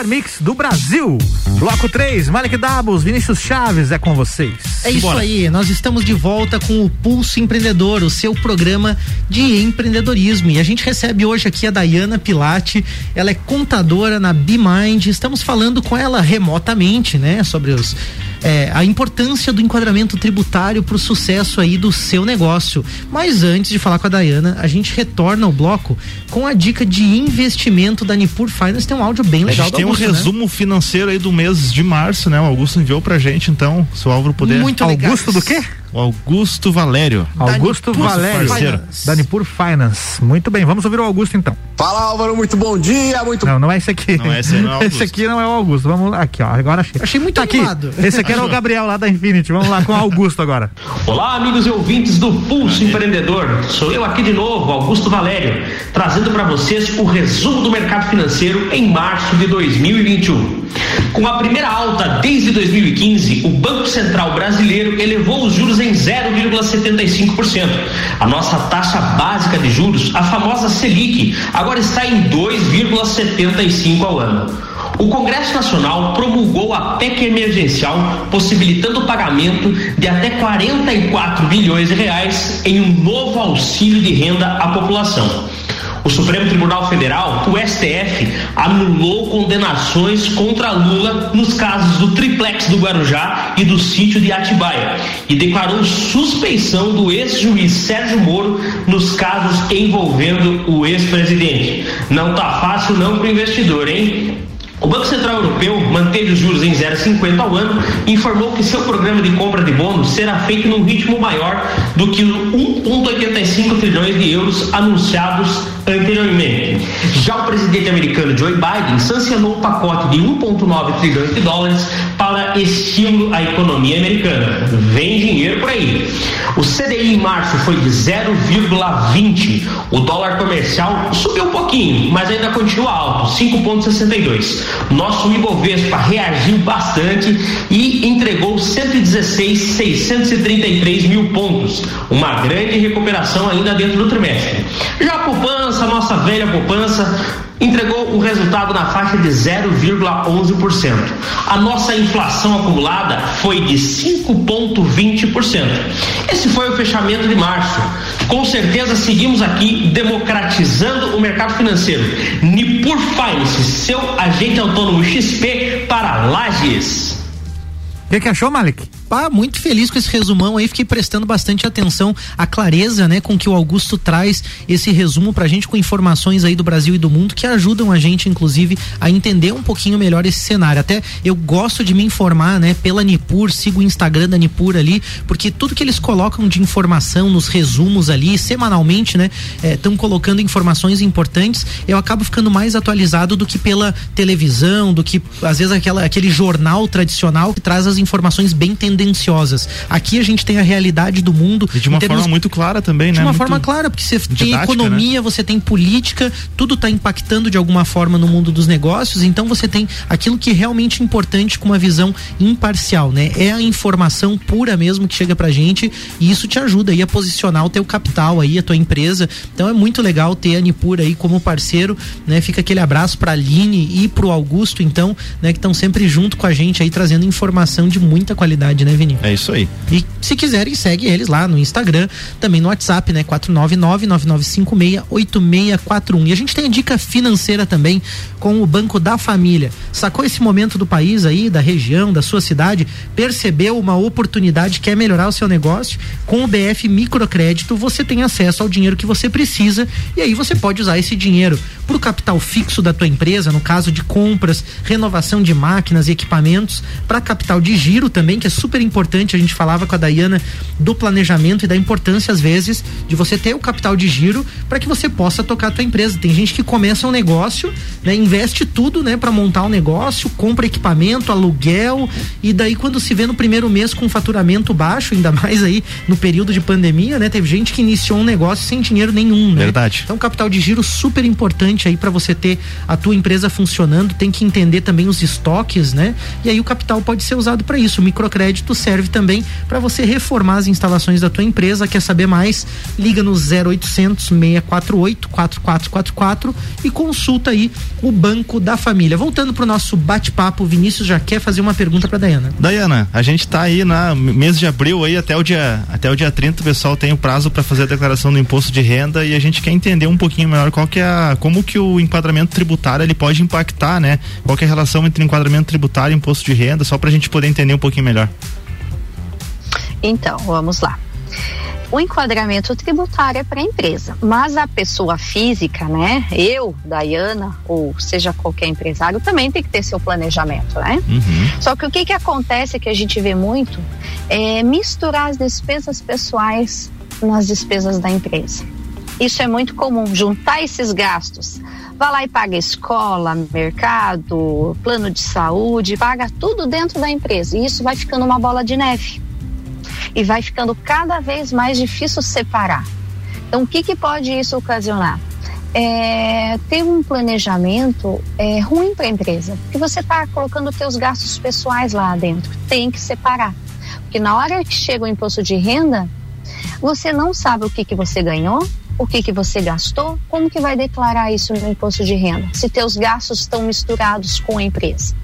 Melhor mix do Brasil. Bloco 3, Malik Dabos, Vinícius Chaves, é com vocês. É isso Bora. aí, nós estamos de volta com o Pulso Empreendedor, o seu programa de empreendedorismo. E a gente recebe hoje aqui a Dayana Pilate, ela é contadora na BeMind. Estamos falando com ela remotamente, né, sobre os é, a importância do enquadramento tributário para o sucesso aí do seu negócio. Mas antes de falar com a Dayana, a gente retorna ao bloco com a dica de investimento da Nipur Finance. Tem um áudio bem legal. A gente tem Augusto, um resumo né? financeiro aí do mês de março, né? O Augusto enviou pra gente, então, se o Álvaro puder. Muito legal. Augusto do quê? O Augusto Valério. Augusto Danipur Valério. Parceiro. Danipur Finance. Muito bem, vamos ouvir o Augusto então. Fala Álvaro, muito bom dia, muito Não, não é esse aqui. Não, esse não é Esse aqui não é o Augusto. Vamos lá, aqui, ó. Agora achei. Achei muito aqui. animado. Esse aqui era o Gabriel lá da Infinity. Vamos lá com o Augusto agora. Olá, amigos e ouvintes do Pulso Empreendedor. Sou eu aqui de novo, Augusto Valério, trazendo para vocês o resumo do mercado financeiro em março de 2021. Com a primeira alta desde 2015, o Banco Central brasileiro elevou os juros em 0,75%. A nossa taxa básica de juros, a famosa Selic, agora está em 2,75 ao ano. O Congresso Nacional promulgou a PEC emergencial, possibilitando o pagamento de até 44 bilhões de reais em um novo auxílio de renda à população. O Supremo Tribunal Federal, o STF, anulou condenações contra Lula nos casos do triplex do Guarujá e do sítio de Atibaia e declarou suspeição do ex-juiz Sérgio Moro nos casos envolvendo o ex-presidente. Não tá fácil não para o investidor, hein? O Banco Central Europeu manteve os juros em 0,50 ao ano e informou que seu programa de compra de bônus será feito num ritmo maior do que os 1,85 trilhões de euros anunciados anteriormente. Já o presidente americano Joe Biden sancionou um pacote de 1,9 trilhões de dólares para estímulo à economia americana. Vem dinheiro por aí. O CDI em março foi de 0,20. O dólar comercial subiu um pouquinho, mas ainda continua alto, 5,62. Nosso Ibovespa reagiu bastante e entregou 116,633 mil pontos, uma grande recuperação ainda dentro do trimestre. Já a poupança, nossa velha poupança, entregou um resultado na faixa de 0,11%. A nossa inflação acumulada foi de 5,20%. Esse foi o fechamento de março. Com certeza seguimos aqui democratizando o mercado financeiro. Nipur Finance, seu agente autônomo XP para Lages. O que, que achou, Malik? Ah, muito feliz com esse resumão aí, fiquei prestando bastante atenção à clareza, né, com que o Augusto traz esse resumo pra gente com informações aí do Brasil e do mundo que ajudam a gente, inclusive, a entender um pouquinho melhor esse cenário. Até eu gosto de me informar, né, pela Nipur, sigo o Instagram da Nipur ali, porque tudo que eles colocam de informação nos resumos ali, semanalmente, né, estão colocando informações importantes, eu acabo ficando mais atualizado do que pela televisão, do que às vezes aquela, aquele jornal tradicional que traz as informações bem tendenciosas. Aqui a gente tem a realidade do mundo. E de uma termos- forma muito clara também, de né? uma Muito forma clara, porque você tem didática, economia, você tem política, tudo está impactando de alguma forma no mundo dos negócios, então você tem aquilo que é realmente importante com uma visão imparcial, né? É a informação pura mesmo que chega pra gente e isso te ajuda aí a posicionar o teu capital aí, a tua empresa. Então é muito legal ter a Nipur aí como parceiro, né? Fica aquele abraço pra Aline e pro Augusto, então, né, que estão sempre junto com a gente aí trazendo informação de muita qualidade, né, Vini? É isso aí. E se quiserem, segue eles lá no Instagram, também no WhatsApp, né? 499-9956-8641. E a gente tem a dica financeira também com o Banco da Família. Sacou esse momento do país aí, da região, da sua cidade? Percebeu uma oportunidade, quer melhorar o seu negócio? Com o BF Microcrédito, você tem acesso ao dinheiro que você precisa e aí você pode usar esse dinheiro para o capital fixo da tua empresa, no caso de compras, renovação de máquinas e equipamentos, para capital de giro também, que é super importante. A gente falava com a Dayana do planejamento e da importância, às vezes, de você ter o capital de giro para que você possa tocar a tua empresa. Tem gente que começa um negócio, né, investe tudo, né, para montar um negócio, compra equipamento, aluguel e daí quando se vê no primeiro mês com faturamento baixo, ainda mais aí no período de pandemia, né, teve gente que iniciou um negócio sem dinheiro nenhum, né? Verdade. Então, capital de giro super importante aí para você ter a tua empresa funcionando, tem que entender também os estoques, né? E aí o capital pode ser usado para isso. O microcrédito serve também para você reformar as instalações da tua empresa. Quer saber mais? Liga no 0800 648 4444 e consulta aí o Banco da Família. Voltando pro nosso bate-papo, Vinícius já quer fazer uma pergunta para Dayana. Dayana, a gente tá aí na mês de abril aí até o dia até o dia 30 o pessoal tem o prazo para fazer a declaração do imposto de renda e a gente quer entender um pouquinho melhor qual que é a, como que o enquadramento tributário ele pode impactar, né? Qual que é a relação entre enquadramento tributário e imposto de renda, só pra gente poder entender um pouquinho melhor. Então, vamos lá. o enquadramento tributário é para a empresa, mas a pessoa física, né? Eu, Dayana, ou seja qualquer empresário, também tem que ter seu planejamento, né? Uhum. Só que o que que acontece que a gente vê muito é misturar as despesas pessoais nas despesas da empresa. Isso é muito comum, juntar esses gastos. Vai lá e paga escola, mercado, plano de saúde, paga tudo dentro da empresa. E isso vai ficando uma bola de neve. E vai ficando cada vez mais difícil separar. Então, o que, que pode isso ocasionar? É, ter um planejamento é, ruim para a empresa, porque você está colocando teus gastos pessoais lá dentro. Tem que separar. Porque na hora que chega o imposto de renda, você não sabe o que, que você ganhou, o que, que você gastou, como que vai declarar isso no imposto de renda, se teus gastos estão misturados com a empresa.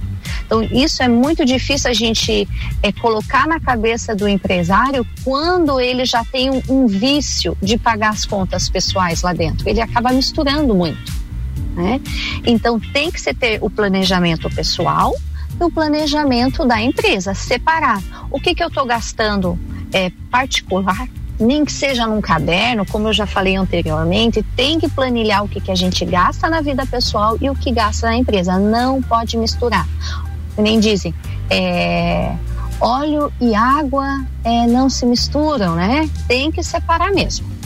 Então, isso é muito difícil a gente é, colocar na cabeça do empresário quando ele já tem um, um, vício de pagar as contas pessoais lá dentro. Ele acaba misturando muito. Né? Então, tem que ser ter o planejamento pessoal e o planejamento da empresa, separar. O que, que eu estou gastando é, particular nem que seja num caderno, como eu já falei anteriormente, tem que planilhar o que, que a gente gasta na vida pessoal e o que gasta na empresa. Não pode misturar. Nem dizem, é, óleo e água é, não se misturam, né? Tem que separar mesmo.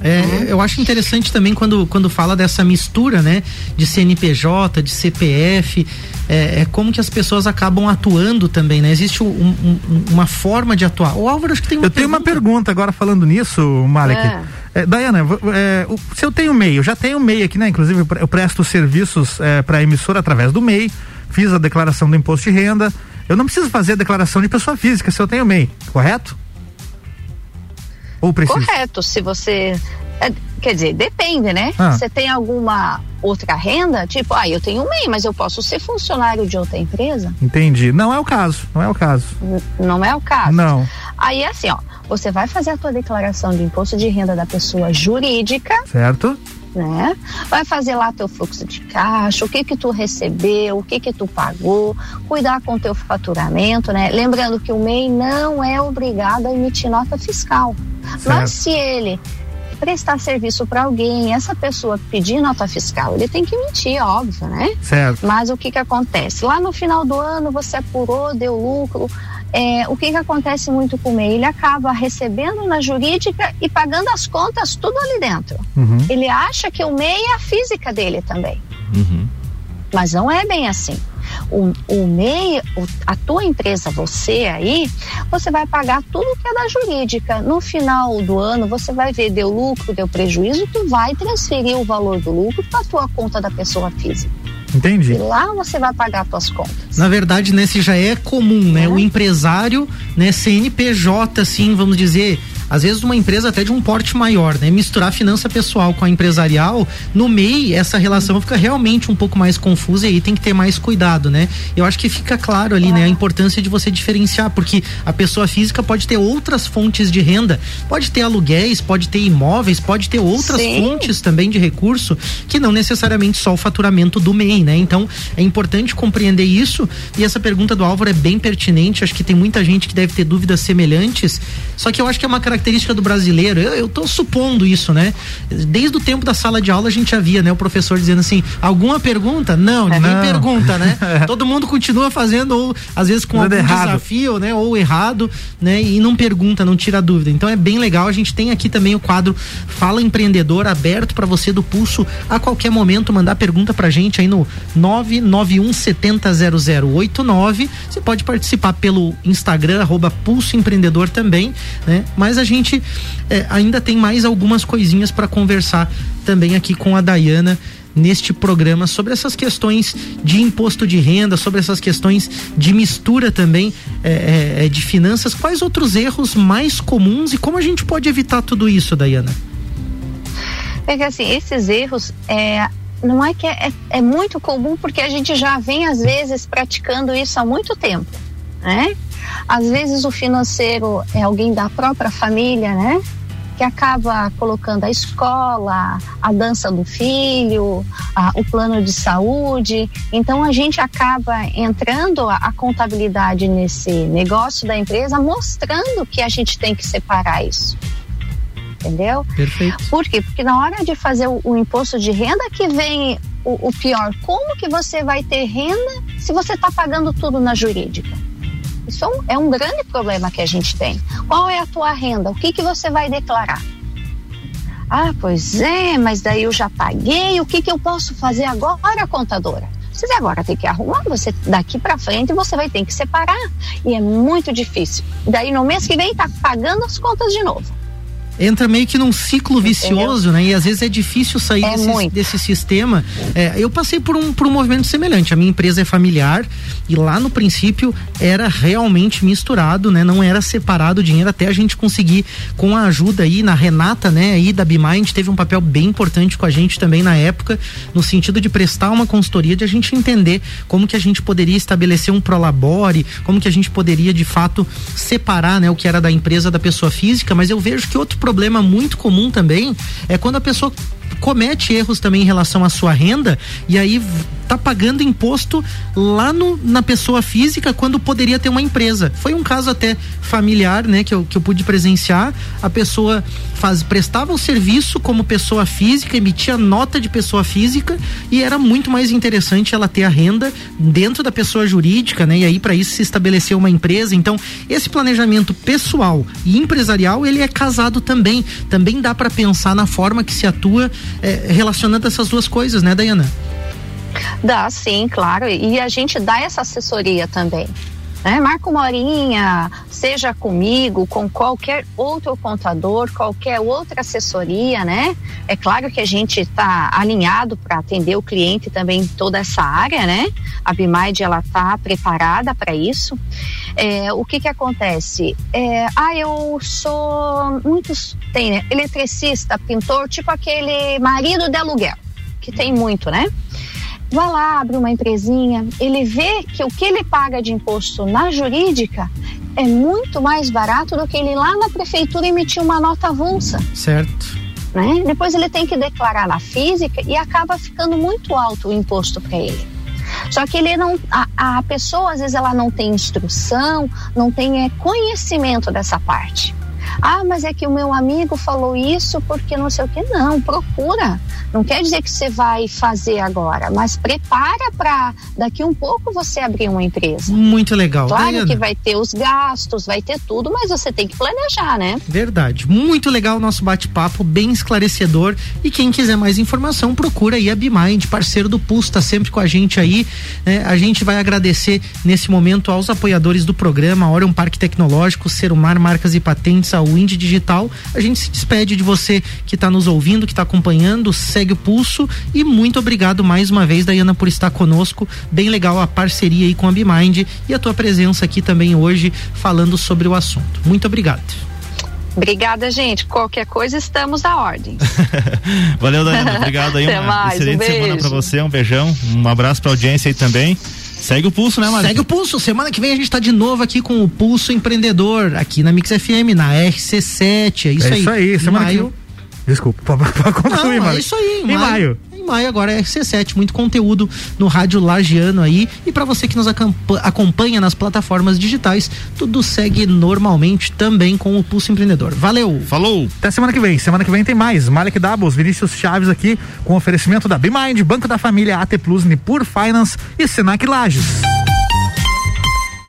É, eu acho interessante também quando, quando fala dessa mistura, né, de CNPJ, de CPF, é, é como que as pessoas acabam atuando também, né? Existe um, um, uma forma de atuar. O Álvaro acho que tem uma Eu pergunta. tenho uma pergunta agora falando nisso, Malek. É. É, Dayana, é, se eu tenho MEI, eu já tenho MEI aqui, né? Inclusive eu presto serviços é, para emissora através do MEI, fiz a declaração do imposto de renda. Eu não preciso fazer a declaração de pessoa física se eu tenho MEI, correto? Ou precisa? Correto, se você. É, quer dizer, depende, né? Ah. Você tem alguma outra renda? Tipo, ah, eu tenho um MEI, mas eu posso ser funcionário de outra empresa? Entendi. Não é o caso, não é o caso. N não é o caso? Não. Aí assim, ó, você vai fazer a tua declaração de imposto de renda da pessoa jurídica. Certo né? Vai fazer lá teu fluxo de caixa, o que que tu recebeu, o que que tu pagou, cuidar com teu faturamento, né? Lembrando que o MEI não é obrigado a emitir nota fiscal. Certo. Mas se ele prestar serviço para alguém, essa pessoa pedir nota fiscal, ele tem que emitir, óbvio, né? Certo. Mas o que que acontece? Lá no final do ano você apurou, deu lucro, é, o que, que acontece muito com o MEI? Ele acaba recebendo na jurídica e pagando as contas tudo ali dentro. Uhum. Ele acha que o MEI é a física dele também. Uhum. Mas não é bem assim. O, o MEI, o, a tua empresa, você aí, você vai pagar tudo que é da jurídica. No final do ano, você vai ver, deu lucro, deu prejuízo, tu vai transferir o valor do lucro para a tua conta da pessoa física. Entendi. E lá você vai pagar suas contas. Na verdade, nesse já é comum, né? É. O empresário, né, CNPJ, assim, vamos dizer, às vezes uma empresa até de um porte maior, né? Misturar finança pessoal com a empresarial, no MEI essa relação fica realmente um pouco mais confusa e aí tem que ter mais cuidado, né? Eu acho que fica claro ali, é. né, a importância de você diferenciar, porque a pessoa física pode ter outras fontes de renda, pode ter aluguéis, pode ter imóveis, pode ter outras Sim. fontes também de recurso que não necessariamente só o faturamento do MEI, né? Então, é importante compreender isso e essa pergunta do Álvaro é bem pertinente, acho que tem muita gente que deve ter dúvidas semelhantes, só que eu acho que é uma característica característica do brasileiro, eu, eu tô supondo isso, né? Desde o tempo da sala de aula a gente já via, né? O professor dizendo assim, alguma pergunta? Não, ninguém Não. pergunta, né? Todo mundo continua fazendo, ou às vezes com algum errado. desafio, né? Ou errado, né? E não pergunta, não tira dúvida. Então é bem legal, a gente tem aqui também o quadro Fala Empreendedor aberto para você do Pulso a qualquer momento mandar pergunta pra gente aí no 991 70 0089. Você pode participar pelo Instagram, arroba Pulso Empreendedor também, né? Mas a gente é, ainda tem mais algumas coisinhas para conversar também aqui com a Dayana neste programa sobre essas questões de imposto de renda, sobre essas questões de mistura também é, é, de finanças. Quais outros erros mais comuns e como a gente pode evitar tudo isso, Dayana? É que assim, esses erros é, não é que é, é, é muito comum porque a gente já vem às vezes praticando isso há muito tempo, né? Às vezes o financeiro é alguém da própria família, né? Que acaba colocando a escola, a dança do filho, a, o plano de saúde. Então a gente acaba entrando a, a contabilidade nesse negócio da empresa, mostrando que a gente tem que separar isso. entendeu? Perfeito. Por quê? Porque na hora de fazer o, o imposto de renda que vem o, o, pior. Como que você vai ter renda se você está pagando tudo na jurídica? Isso é um, é um, grande problema que a gente tem. Qual é a tua renda? O que que você vai declarar? Ah, pois é, mas daí eu já paguei. O que que eu posso fazer agora, contadora? Você agora tem que arrumar, você daqui para frente você vai ter que separar e é muito difícil. Daí no mês que vem tá pagando as contas de novo entra meio que num ciclo vicioso, Entendeu? né? E às vezes é difícil sair é desse, desse, sistema. É, eu passei por um, por um movimento semelhante. A minha empresa é familiar e lá no princípio era realmente misturado, né? Não era separado o dinheiro até a gente conseguir com a ajuda aí na Renata, né? Aí da Bimind teve um papel bem importante com a gente também na época, no sentido de prestar uma consultoria de a gente entender como que a gente poderia estabelecer um prolabore, como que a gente poderia de fato separar, né? O que era da empresa da pessoa física, mas eu vejo que outro problema muito comum também é quando a pessoa comete erros também em relação à sua renda e aí tá pagando imposto lá no, na pessoa física quando poderia ter uma empresa. Foi um caso até familiar, né, que eu, que eu pude presenciar. A pessoa faz, prestava o serviço como pessoa física, emitia nota de pessoa física e era muito mais interessante ela ter a renda dentro da pessoa jurídica, né? E aí para isso se estabeleceu uma empresa. Então, esse planejamento pessoal e empresarial, ele é casado também. Também dá para pensar na forma que se atua é, relacionando essas duas coisas, né, Dayana? Dá, sim, claro. E a gente dá essa assessoria também. Né? Marca uma horinha, seja comigo, com qualquer outro contador, qualquer outra assessoria, né? É claro que a gente está alinhado para atender o cliente também em toda essa área, né? A Bimind ela está preparada para isso. É, o que que acontece? É, ah, eu sou muitos tem né? eletricista, pintor, tipo aquele marido de aluguel que tem muito, né? Vai lá, abre uma empresinha, ele vê que o que ele paga de imposto na jurídica é muito mais barato do que ele lá na prefeitura emitir uma nota avulsa. Certo. Né? Depois ele tem que declarar na física e acaba ficando muito alto o imposto para ele. Só que ele não, a, a, pessoa às vezes ela não tem instrução, não tem é, conhecimento dessa parte. Ah, mas é que o meu amigo falou isso porque não sei o que. Não, procura. Não quer dizer que você vai fazer agora, mas prepara para daqui um pouco você abrir uma empresa. Muito legal. Claro Diana. que vai ter os gastos, vai ter tudo, mas você tem que planejar, né? Verdade. Muito legal o nosso bate-papo, bem esclarecedor. E quem quiser mais informação, procura aí a Bimind, parceiro do Pulse, tá sempre com a gente aí. Né? A gente vai agradecer nesse momento aos apoiadores do programa, Orion Parque Tecnológico, Serumar Marcas e Patentes, a Wind Digital. A gente se despede de você que está nos ouvindo, que está acompanhando segue o pulso e muito obrigado mais uma vez, Dayana, por estar conosco. Bem legal a parceria aí com a Bimind e a tua presença aqui também hoje falando sobre o assunto. Muito obrigado. Obrigada, gente. Qualquer coisa, estamos à ordem. Valeu, Dayana. Obrigado aí. Até uma mais, excelente um semana para você. Um beijão. Um abraço pra audiência aí também. Segue o pulso, né, Mari? Segue o pulso. Semana que vem a gente tá de novo aqui com o Pulso Empreendedor, aqui na Mix FM, na RC7. É isso é aí. É isso aí. Semana maio, que Desculpa, pode concluir, Não, é isso aí, em, maio. Em maio agora é RC7, muito conteúdo no rádio Lagiano aí. E para você que nos acompanha nas plataformas digitais, tudo segue normalmente também com o Pulso Empreendedor. Valeu! Falou! Até semana que vem. Semana que vem tem mais. Malek Doubles, Vinícius Chaves aqui com oferecimento da BeMind, Banco da Família, AT Plus, Nipur Finance e Senac Lages.